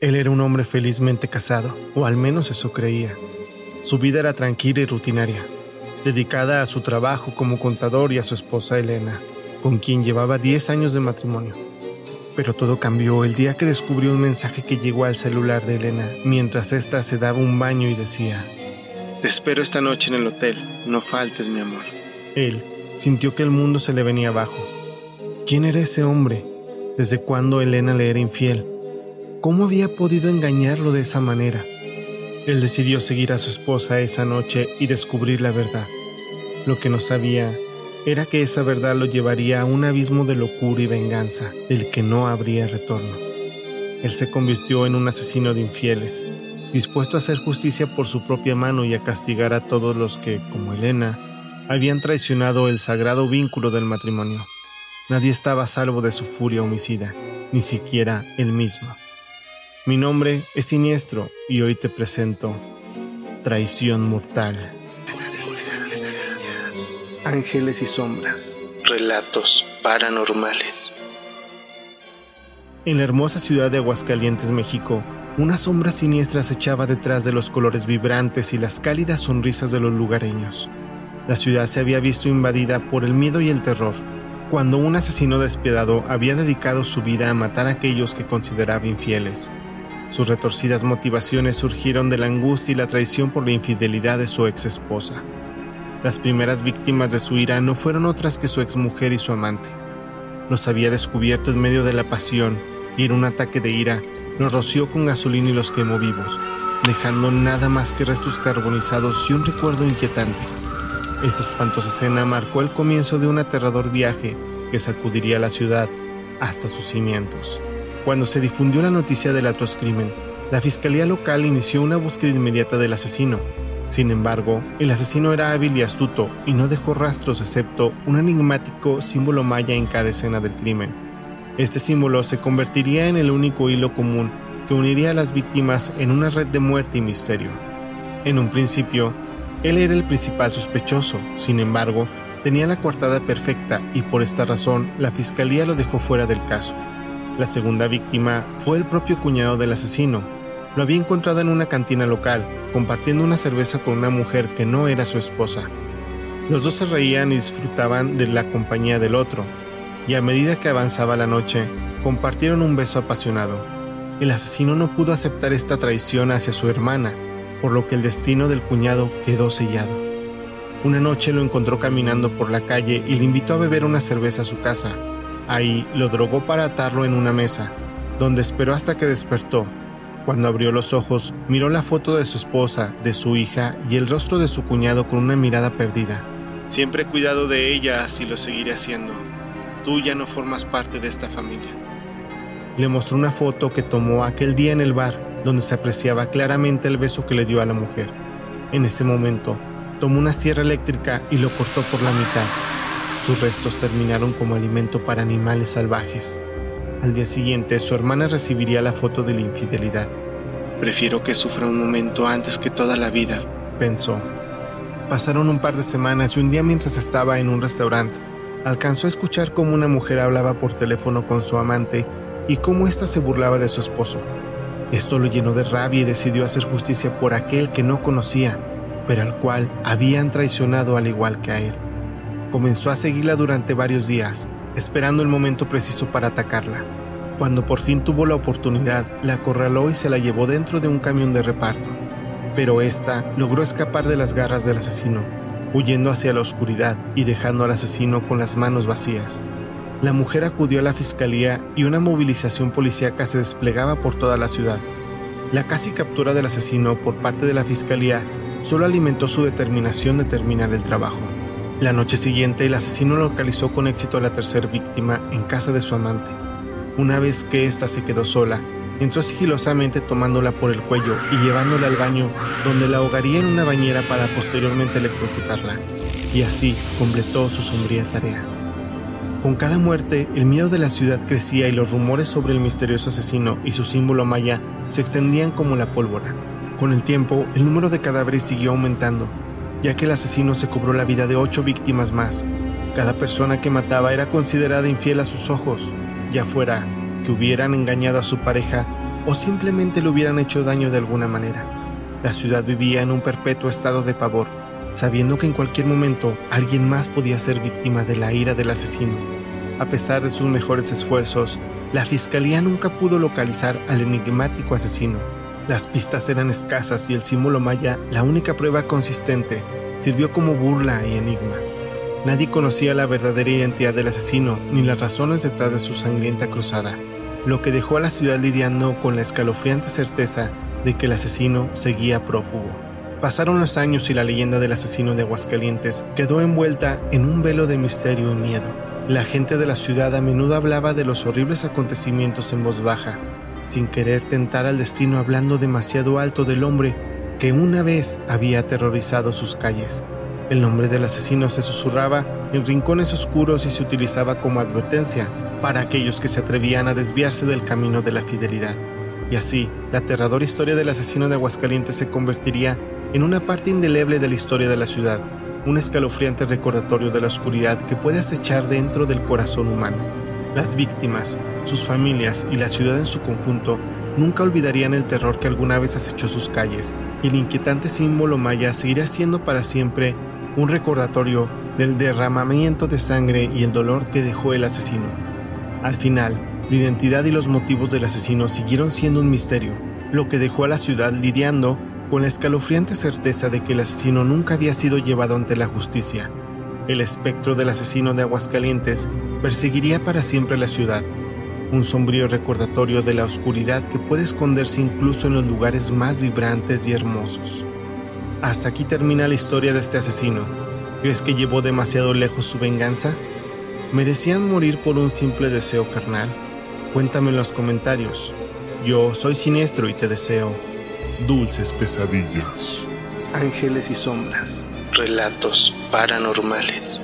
Él era un hombre felizmente casado, o al menos eso creía. Su vida era tranquila y rutinaria, dedicada a su trabajo como contador y a su esposa Elena, con quien llevaba 10 años de matrimonio. Pero todo cambió el día que descubrió un mensaje que llegó al celular de Elena mientras ésta se daba un baño y decía, Te espero esta noche en el hotel, no faltes mi amor. Él sintió que el mundo se le venía abajo. ¿Quién era ese hombre? ¿Desde cuándo Elena le era infiel? ¿Cómo había podido engañarlo de esa manera? Él decidió seguir a su esposa esa noche y descubrir la verdad. Lo que no sabía era que esa verdad lo llevaría a un abismo de locura y venganza del que no habría retorno. Él se convirtió en un asesino de infieles, dispuesto a hacer justicia por su propia mano y a castigar a todos los que, como Elena, habían traicionado el sagrado vínculo del matrimonio. Nadie estaba a salvo de su furia homicida, ni siquiera él mismo. Mi nombre es Siniestro y hoy te presento Traición Mortal. Ángeles y sombras. Relatos paranormales. En la hermosa ciudad de Aguascalientes, México, una sombra siniestra se echaba detrás de los colores vibrantes y las cálidas sonrisas de los lugareños. La ciudad se había visto invadida por el miedo y el terror, cuando un asesino despiadado había dedicado su vida a matar a aquellos que consideraba infieles. Sus retorcidas motivaciones surgieron de la angustia y la traición por la infidelidad de su ex esposa. Las primeras víctimas de su ira no fueron otras que su exmujer y su amante. Los había descubierto en medio de la pasión y en un ataque de ira los roció con gasolina y los quemó vivos, dejando nada más que restos carbonizados y un recuerdo inquietante. Esta espantosa escena marcó el comienzo de un aterrador viaje que sacudiría la ciudad hasta sus cimientos. Cuando se difundió la noticia del atroz crimen, la fiscalía local inició una búsqueda inmediata del asesino. Sin embargo, el asesino era hábil y astuto y no dejó rastros excepto un enigmático símbolo maya en cada escena del crimen. Este símbolo se convertiría en el único hilo común que uniría a las víctimas en una red de muerte y misterio. En un principio, él era el principal sospechoso, sin embargo, tenía la coartada perfecta y por esta razón la fiscalía lo dejó fuera del caso. La segunda víctima fue el propio cuñado del asesino. Lo había encontrado en una cantina local, compartiendo una cerveza con una mujer que no era su esposa. Los dos se reían y disfrutaban de la compañía del otro, y a medida que avanzaba la noche, compartieron un beso apasionado. El asesino no pudo aceptar esta traición hacia su hermana, por lo que el destino del cuñado quedó sellado. Una noche lo encontró caminando por la calle y le invitó a beber una cerveza a su casa. Ahí lo drogó para atarlo en una mesa, donde esperó hasta que despertó. Cuando abrió los ojos, miró la foto de su esposa, de su hija y el rostro de su cuñado con una mirada perdida. Siempre he cuidado de ella y lo seguiré haciendo. Tú ya no formas parte de esta familia. Le mostró una foto que tomó aquel día en el bar, donde se apreciaba claramente el beso que le dio a la mujer. En ese momento, tomó una sierra eléctrica y lo cortó por la mitad. Sus restos terminaron como alimento para animales salvajes. Al día siguiente, su hermana recibiría la foto de la infidelidad. Prefiero que sufra un momento antes que toda la vida, pensó. Pasaron un par de semanas y un día mientras estaba en un restaurante, alcanzó a escuchar cómo una mujer hablaba por teléfono con su amante y cómo ésta se burlaba de su esposo. Esto lo llenó de rabia y decidió hacer justicia por aquel que no conocía, pero al cual habían traicionado al igual que a él. Comenzó a seguirla durante varios días, esperando el momento preciso para atacarla. Cuando por fin tuvo la oportunidad, la acorraló y se la llevó dentro de un camión de reparto. Pero ésta logró escapar de las garras del asesino, huyendo hacia la oscuridad y dejando al asesino con las manos vacías. La mujer acudió a la fiscalía y una movilización policíaca se desplegaba por toda la ciudad. La casi captura del asesino por parte de la fiscalía solo alimentó su determinación de terminar el trabajo. La noche siguiente, el asesino localizó con éxito a la tercera víctima en casa de su amante. Una vez que ésta se quedó sola, entró sigilosamente tomándola por el cuello y llevándola al baño, donde la ahogaría en una bañera para posteriormente electrocutarla. Y así completó su sombría tarea. Con cada muerte, el miedo de la ciudad crecía y los rumores sobre el misterioso asesino y su símbolo maya se extendían como la pólvora. Con el tiempo, el número de cadáveres siguió aumentando, ya que el asesino se cobró la vida de ocho víctimas más. Cada persona que mataba era considerada infiel a sus ojos, ya fuera que hubieran engañado a su pareja o simplemente le hubieran hecho daño de alguna manera. La ciudad vivía en un perpetuo estado de pavor, sabiendo que en cualquier momento alguien más podía ser víctima de la ira del asesino. A pesar de sus mejores esfuerzos, la fiscalía nunca pudo localizar al enigmático asesino. Las pistas eran escasas y el símbolo maya, la única prueba consistente, sirvió como burla y enigma. Nadie conocía la verdadera identidad del asesino ni las razones detrás de su sangrienta cruzada, lo que dejó a la ciudad lidiando con la escalofriante certeza de que el asesino seguía prófugo. Pasaron los años y la leyenda del asesino de Aguascalientes quedó envuelta en un velo de misterio y miedo. La gente de la ciudad a menudo hablaba de los horribles acontecimientos en voz baja, sin querer tentar al destino hablando demasiado alto del hombre que una vez había aterrorizado sus calles. El nombre del asesino se susurraba en rincones oscuros y se utilizaba como advertencia para aquellos que se atrevían a desviarse del camino de la fidelidad. Y así, la aterradora historia del asesino de Aguascalientes se convertiría en una parte indeleble de la historia de la ciudad, un escalofriante recordatorio de la oscuridad que puede acechar dentro del corazón humano. Las víctimas, sus familias y la ciudad en su conjunto nunca olvidarían el terror que alguna vez acechó sus calles, y el inquietante símbolo maya seguirá siendo para siempre un recordatorio del derramamiento de sangre y el dolor que dejó el asesino. Al final, la identidad y los motivos del asesino siguieron siendo un misterio, lo que dejó a la ciudad lidiando con la escalofriante certeza de que el asesino nunca había sido llevado ante la justicia. El espectro del asesino de Aguascalientes perseguiría para siempre la ciudad, un sombrío recordatorio de la oscuridad que puede esconderse incluso en los lugares más vibrantes y hermosos. Hasta aquí termina la historia de este asesino. ¿Crees que llevó demasiado lejos su venganza? ¿Merecían morir por un simple deseo carnal? Cuéntame en los comentarios. Yo soy siniestro y te deseo dulces pesadillas. Ángeles y sombras. Relatos paranormales.